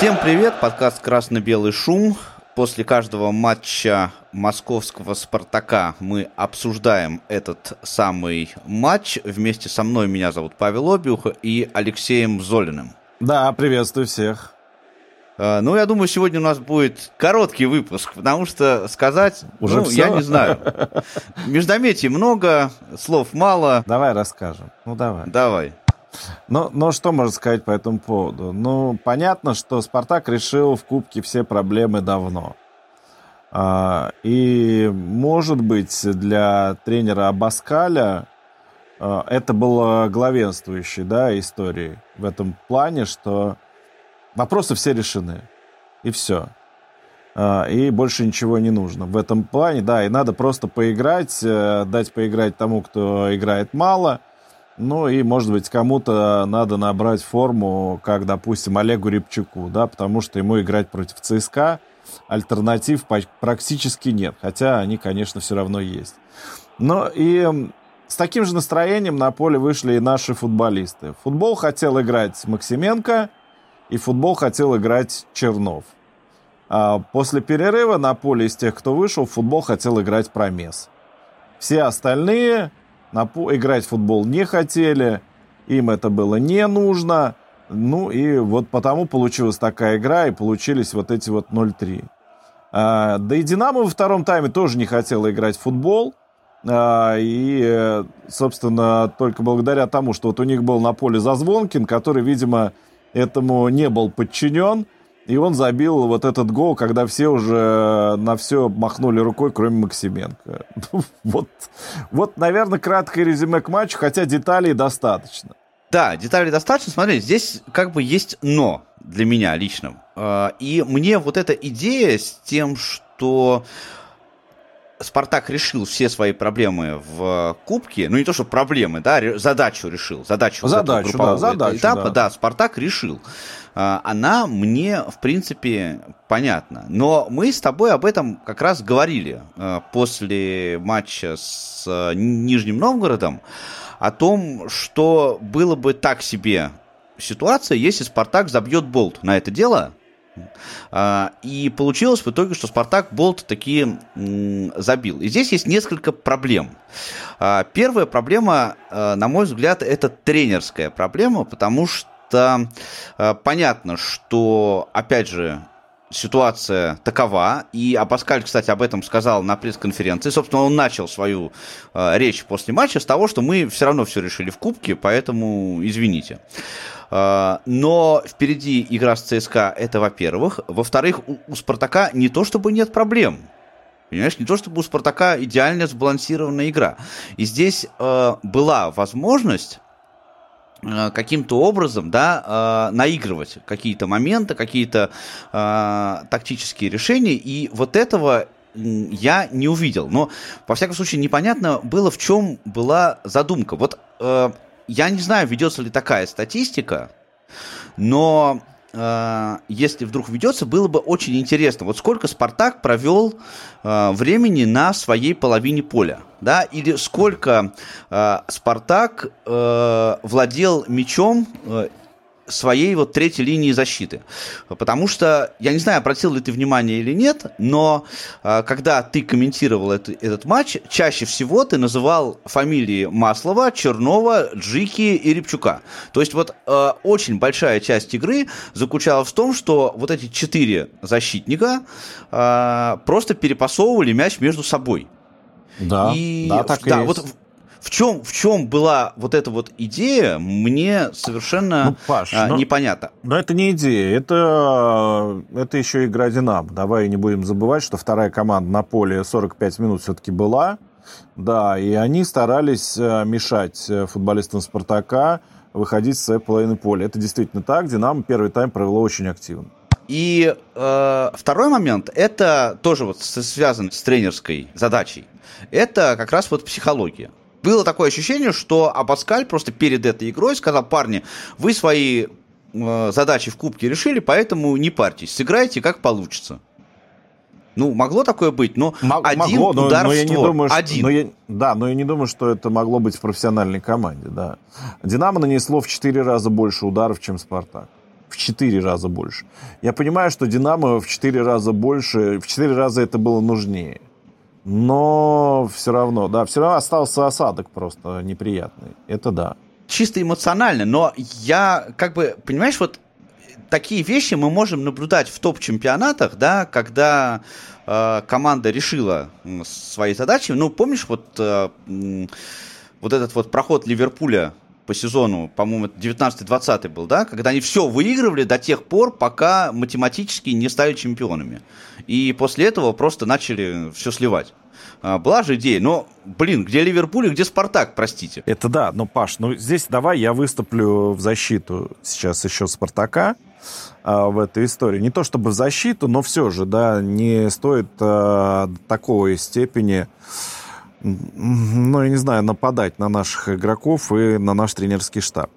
Всем привет, подкаст «Красно-белый шум». После каждого матча московского «Спартака» мы обсуждаем этот самый матч. Вместе со мной меня зовут Павел Обиух и Алексеем Золиным. Да, приветствую всех. А, ну, я думаю, сегодня у нас будет короткий выпуск, потому что сказать, Уже ну, все? я не знаю. Междометий много, слов мало. Давай расскажем. Ну, давай. Давай. Ну, ну, что можно сказать по этому поводу? Ну, понятно, что «Спартак» решил в Кубке все проблемы давно. А, и, может быть, для тренера Абаскаля а, это было главенствующей да, историей в этом плане, что вопросы все решены. И все. А, И больше ничего не нужно. В этом плане, да, и надо просто поиграть, э, дать поиграть тому, кто играет мало. Ну и, может быть, кому-то надо набрать форму, как, допустим, Олегу Рябчуку, да, потому что ему играть против ЦСКА альтернатив практически нет. Хотя они, конечно, все равно есть. Но и с таким же настроением на поле вышли и наши футболисты. Футбол хотел играть Максименко, и футбол хотел играть Чернов. А после перерыва на поле из тех, кто вышел, футбол хотел играть Промес. Все остальные играть в футбол не хотели, им это было не нужно. Ну и вот потому получилась такая игра, и получились вот эти вот 0-3. А, да и Динамо во втором тайме тоже не хотела играть в футбол. А, и, э, собственно, только благодаря тому, что вот у них был на поле Зазвонкин, который, видимо, этому не был подчинен, и он забил вот этот гол, когда все уже на все махнули рукой, кроме Максименко. Ну, Вот, вот, наверное, краткое резюме к матчу, хотя деталей достаточно. Да, деталей достаточно. Смотри, здесь как бы есть но для меня лично. А, И мне вот эта идея с тем, что Спартак решил все свои проблемы в Кубке, ну не то, что проблемы, да, задачу решил, задачу, Задачу, да, задачу, этапа, да. да, Спартак решил. А, Она мне, в принципе, понятна. Но мы с тобой об этом как раз говорили а, после матча с а, Нижним Новгородом, о том, что было бы так себе ситуация, если Спартак забьет болт на это дело. А, И получилось в итоге, что Спартак болт таки м, забил. И здесь есть несколько проблем. А, Первая проблема, а, на мой взгляд, это тренерская проблема, потому что понятно, что, опять же, ситуация такова, и Абаскаль, кстати, об этом сказал на пресс-конференции. Собственно, он начал свою э, речь после матча с того, что мы все равно все решили в Кубке, поэтому извините. Э, но впереди игра с ЦСКА, это во-первых. Во-вторых, у, у Спартака не то чтобы нет проблем. Понимаешь, не то чтобы у Спартака идеально сбалансированная игра. И здесь э, была возможность каким-то образом, да, э, наигрывать какие-то моменты, какие-то э, тактические решения, и вот этого я не увидел. Но, во всяком случае, непонятно было, в чем была задумка. Вот э, я не знаю, ведется ли такая статистика, но э, если вдруг ведется, было бы очень интересно. Вот сколько Спартак провел э, времени на своей половине поля, да, или сколько э, Спартак э, владел мячом э, своей вот третьей линии защиты. Потому что, я не знаю, обратил ли ты внимание или нет, но э, когда ты комментировал это- этот матч, чаще всего ты называл фамилии Маслова, Чернова, Джики и Репчука. То есть вот э, очень большая часть игры заключалась в том, что вот эти четыре защитника э, просто перепасовывали мяч между собой. Да, И да, так и да, есть. вот в- в чем, в чем была вот эта вот идея, мне совершенно Ну, Паш, а, ну- непонятно. Но это не идея, это, это еще игра «Динамо». Давай не будем забывать, что вторая команда на поле 45 минут все-таки была. Да, и они старались э, мешать э, футболистам «Спартака» выходить с своей половины поля. Это действительно так. «Динамо» первый тайм провело очень активно. И э, второй момент, это тоже вот связан с тренерской задачей. Это как раз вот психология. Было такое ощущение, что Абаскаль просто перед этой игрой сказал, парни, вы свои э, задачи в Кубке решили, поэтому не парьтесь, сыграйте как получится. Ну, могло такое быть, но Мо- один могло, но- удар но в я не створ. думаю, что- один. но я- да, но я не думаю, что это могло быть в профессиональной команде, да. «Динамо» нанесло в четыре раза больше ударов, чем «Спартак». в 4 раза больше. Я понимаю, что Динамо в 4 раза больше, в 4 раза это было нужнее. Но все равно, да, все равно остался осадок просто неприятный. Это да. Чисто эмоционально, но я как бы, понимаешь, вот такие вещи мы можем наблюдать в топ-чемпионатах, да, когда э, команда решила свои задачи. Ну, помнишь, вот, э, вот этот вот проход Ливерпуля по сезону, по-моему, 19-20 был, да, когда они все выигрывали до тех пор, пока математически не стали чемпионами. И после этого просто начали все сливать. А, была же идея, но, блин, где Ливерпуль и где Спартак, простите. Это да, но, Паш, ну здесь давай я выступлю в защиту сейчас еще Спартака а, в этой истории. Не то чтобы в защиту, но все же, да, не стоит а, такой степени ну, я не знаю, нападать на наших игроков и на наш тренерский штаб.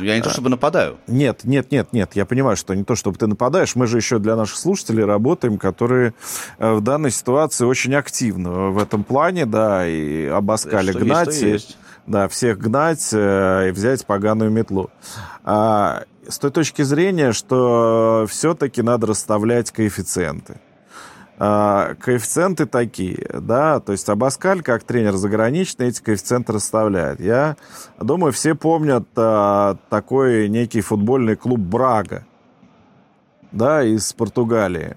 Я не то чтобы нападаю. Нет, нет, нет, нет. Я понимаю, что не то чтобы ты нападаешь. Мы же еще для наших слушателей работаем, которые э, в данной ситуации очень активны в этом плане, да, и обоскали что гнать. Есть, есть. Да, всех гнать э, и взять поганую метлу. А, с той точки зрения, что все-таки надо расставлять коэффициенты. А, коэффициенты такие, да, то есть Абаскаль, как тренер заграничный, эти коэффициенты расставляет. Я думаю, все помнят а, такой некий футбольный клуб Брага, да, из Португалии.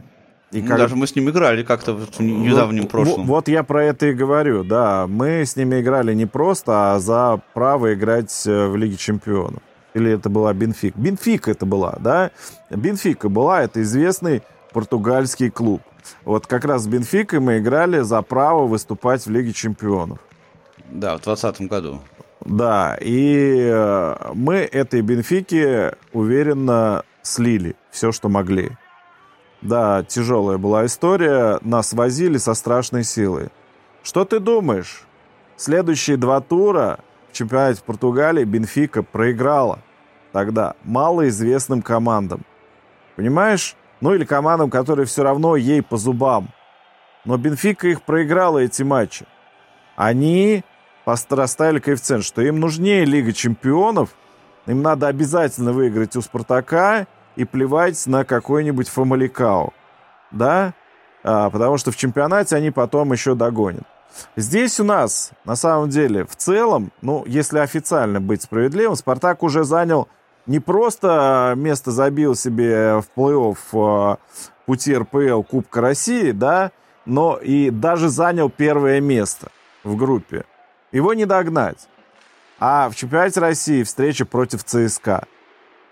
И как... Даже мы с ним играли как-то в недавнем вот, прошлом. Вот я про это и говорю, да. Мы с ними играли не просто, а за право играть э, в Лиге Чемпионов. Или это была Бенфик? Бенфика это была, да? Бенфика была, это известный португальский клуб. Вот как раз с Бенфикой мы играли за право выступать в Лиге Чемпионов. Да, в 2020 году. Да, и э, мы этой Бенфике уверенно слили все, что могли. Да, тяжелая была история, нас возили со страшной силой. Что ты думаешь? Следующие два тура в чемпионате Португалии Бенфика проиграла тогда малоизвестным командам. Понимаешь? Ну или командам, которые все равно ей по зубам. Но Бенфика их проиграла эти матчи. Они расставили коэффициент, что им нужнее Лига Чемпионов, им надо обязательно выиграть у Спартака и плевать на какой-нибудь Фамаликао. Да? А, потому что в чемпионате они потом еще догонят. Здесь у нас, на самом деле, в целом, ну, если официально быть справедливым, Спартак уже занял не просто место забил себе в плей-офф э, пути РПЛ Кубка России, да, но и даже занял первое место в группе. Его не догнать. А в чемпионате России встреча против ЦСКА.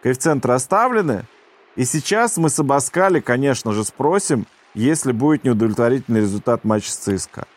Коэффициенты расставлены. И сейчас мы с Абаскали, конечно же, спросим, если будет неудовлетворительный результат матча с ЦСКА.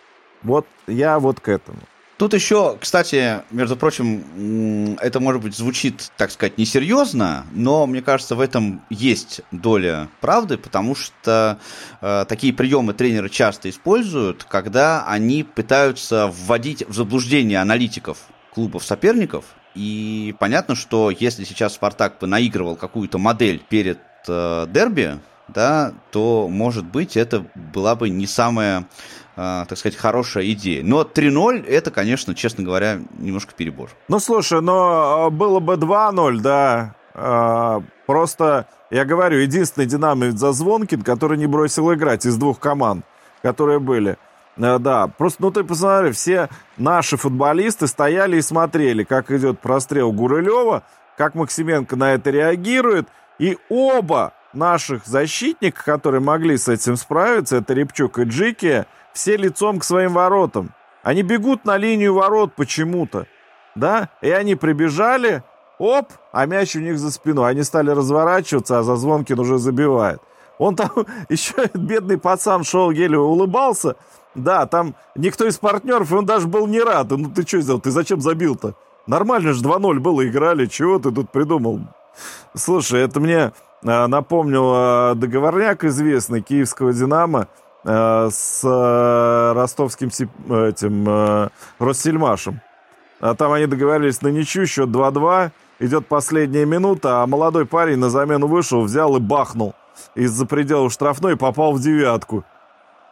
Вот я вот к этому. Тут еще, кстати, между прочим, это, может быть, звучит, так сказать, несерьезно, но мне кажется, в этом есть доля правды, потому что э, такие приемы тренеры часто используют, когда они пытаются вводить в заблуждение аналитиков клубов соперников. И понятно, что если сейчас Спартак бы наигрывал какую-то модель перед э, дерби, да, то, может быть, это была бы не самая так сказать, хорошая идея. Но 3-0 это, конечно, честно говоря, немножко перебор. Ну, слушай, но а, было бы 2-0, да. А, просто, я говорю, единственный динамик Зазвонкин, который не бросил играть из двух команд, которые были. Э, да, просто, ну ты посмотри, все наши футболисты стояли и смотрели, как идет прострел Гурылева, как Максименко на это реагирует, и оба наших защитника, которые могли с этим справиться, это Репчук и Джики, все лицом к своим воротам. Они бегут на линию ворот почему-то. Да? И они прибежали, оп, а мяч у них за спиной. Они стали разворачиваться, а Зазвонкин уже забивает. Он там еще, бедный пацан, шел еле улыбался. Да, там никто из партнеров, он даже был не рад. Ну ты что сделал? Ты зачем забил-то? Нормально же 2-0 было, играли. Чего ты тут придумал? Слушай, это мне а, напомнил а, договорняк известный киевского «Динамо», с э, ростовским этим э, Россельмашем. А там они договорились на ничью, счет 2-2. Идет последняя минута, а молодой парень на замену вышел, взял и бахнул из-за пределов штрафной и попал в девятку.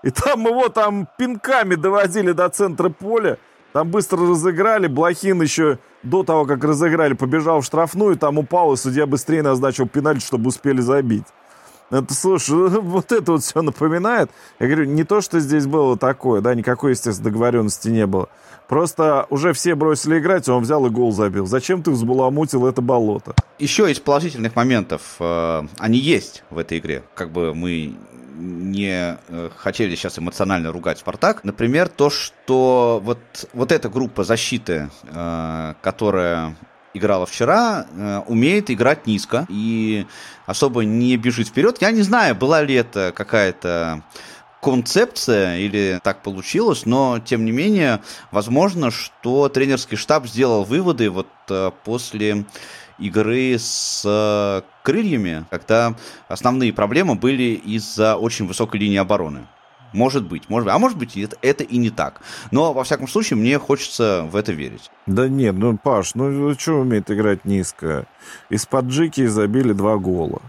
И там его там пинками доводили до центра поля. Там быстро разыграли, Блохин еще до того, как разыграли, побежал в штрафную, там упал, и судья быстрее назначил пенальти, чтобы успели забить. Это, слушай, вот это вот все напоминает. Я говорю, не то, что здесь было такое, да, никакой, естественно, договоренности не было. Просто уже все бросили играть, он взял и гол забил. Зачем ты взбаламутил это болото? Еще из положительных моментов, э, они есть в этой игре. Как бы мы не э, хотели сейчас эмоционально ругать Спартак. Например, то, что вот, вот эта группа защиты, э, которая играла вчера, э, умеет играть низко и особо не бежит вперед. Я не знаю, была ли это какая-то концепция или так получилось, но тем не менее, возможно, что тренерский штаб сделал выводы вот э, после игры с э, крыльями, когда основные проблемы были из-за очень высокой линии обороны. Может быть, может быть. А может быть, это, это и не так. Но, во всяком случае, мне хочется в это верить. Да нет, ну, Паш, ну что умеет играть низко? Из-под Джики забили два гола.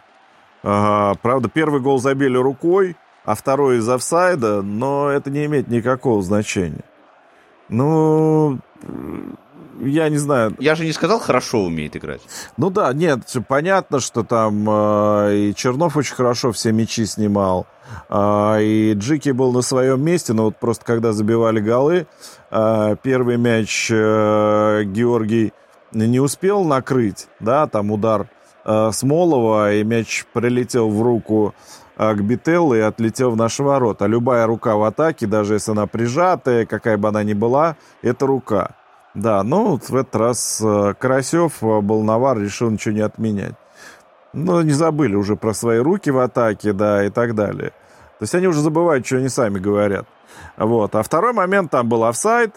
Ага, правда, первый гол забили рукой, а второй из офсайда, но это не имеет никакого значения. Ну, я не знаю. Я же не сказал, хорошо умеет играть. Ну да, нет, понятно, что там э, и Чернов очень хорошо все мячи снимал, э, и Джики был на своем месте, но вот просто когда забивали голы, э, первый мяч э, Георгий не успел накрыть, да, там удар э, Смолова, и мяч прилетел в руку э, к Бителлу и отлетел в наши ворота. Любая рука в атаке, даже если она прижатая, какая бы она ни была, это рука. Да, ну в этот раз э, Карасев, э, Болновар решил ничего не отменять. Ну, не забыли уже про свои руки в атаке, да, и так далее. То есть они уже забывают, что они сами говорят. Вот. А второй момент там был офсайд,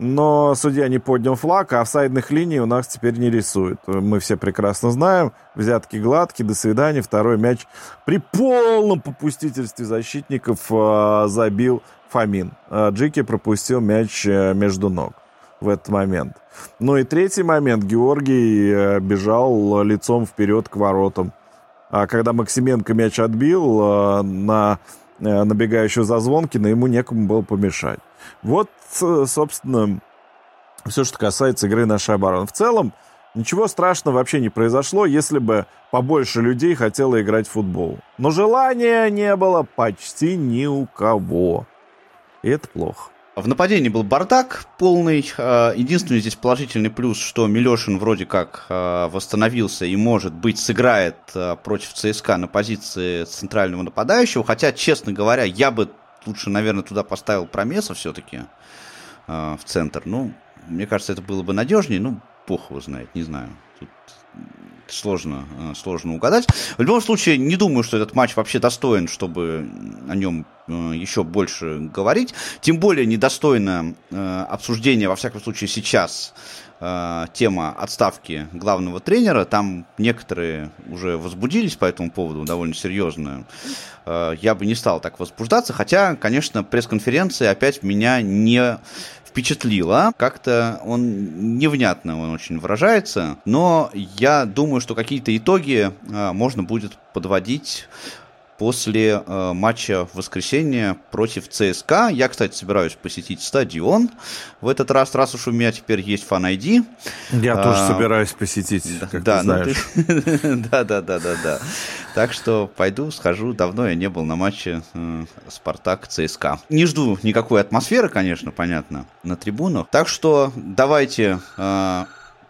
но судья не поднял флаг, а офсайдных линий у нас теперь не рисует. Мы все прекрасно знаем. Взятки гладкие, до свидания. Второй мяч при полном попустительстве защитников э, забил Фомин. Джики пропустил мяч между ног в этот момент. Ну и третий момент. Георгий э, бежал лицом вперед к воротам. А когда Максименко мяч отбил э, на э, набегающего Зазвонкина, ему некому было помешать. Вот, собственно, все, что касается игры нашей обороны. В целом, ничего страшного вообще не произошло, если бы побольше людей хотело играть в футбол. Но желания не было почти ни у кого. И это плохо. В нападении был бардак полный. Э, единственный здесь положительный плюс, что Милешин вроде как э, восстановился и, может быть, сыграет э, против ЦСКА на позиции центрального нападающего. Хотя, честно говоря, я бы лучше, наверное, туда поставил Промеса все-таки в центр. Ну, мне кажется, это было бы надежнее. Ну, бог его знает, не знаю. Тут сложно, э, сложно угадать. В любом случае, не думаю, что этот матч вообще достоин, чтобы о нем э, еще больше говорить. Тем более недостойно э, обсуждения, во всяком случае, сейчас тема отставки главного тренера. Там некоторые уже возбудились по этому поводу довольно серьезно. Я бы не стал так возбуждаться, хотя, конечно, пресс-конференция опять меня не впечатлило. Как-то он невнятно он очень выражается, но я думаю, что какие-то итоги а, можно будет подводить после э, матча в воскресенье против ЦСКА. Я, кстати, собираюсь посетить стадион в этот раз, раз уж у меня теперь есть фан ID. Я а, тоже собираюсь посетить, да, как да, ты ну знаешь. ты... да, да, да, да, да. Так что пойду, схожу. Давно я не был на матче э, Спартак ЦСКА. Не жду никакой атмосферы, конечно, понятно, на трибунах. Так что давайте э,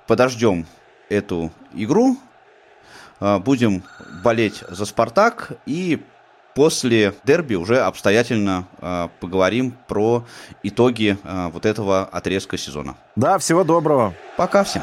подождем эту игру будем болеть за «Спартак» и после дерби уже обстоятельно э, поговорим про итоги э, вот этого отрезка сезона. Да, всего доброго. Пока всем.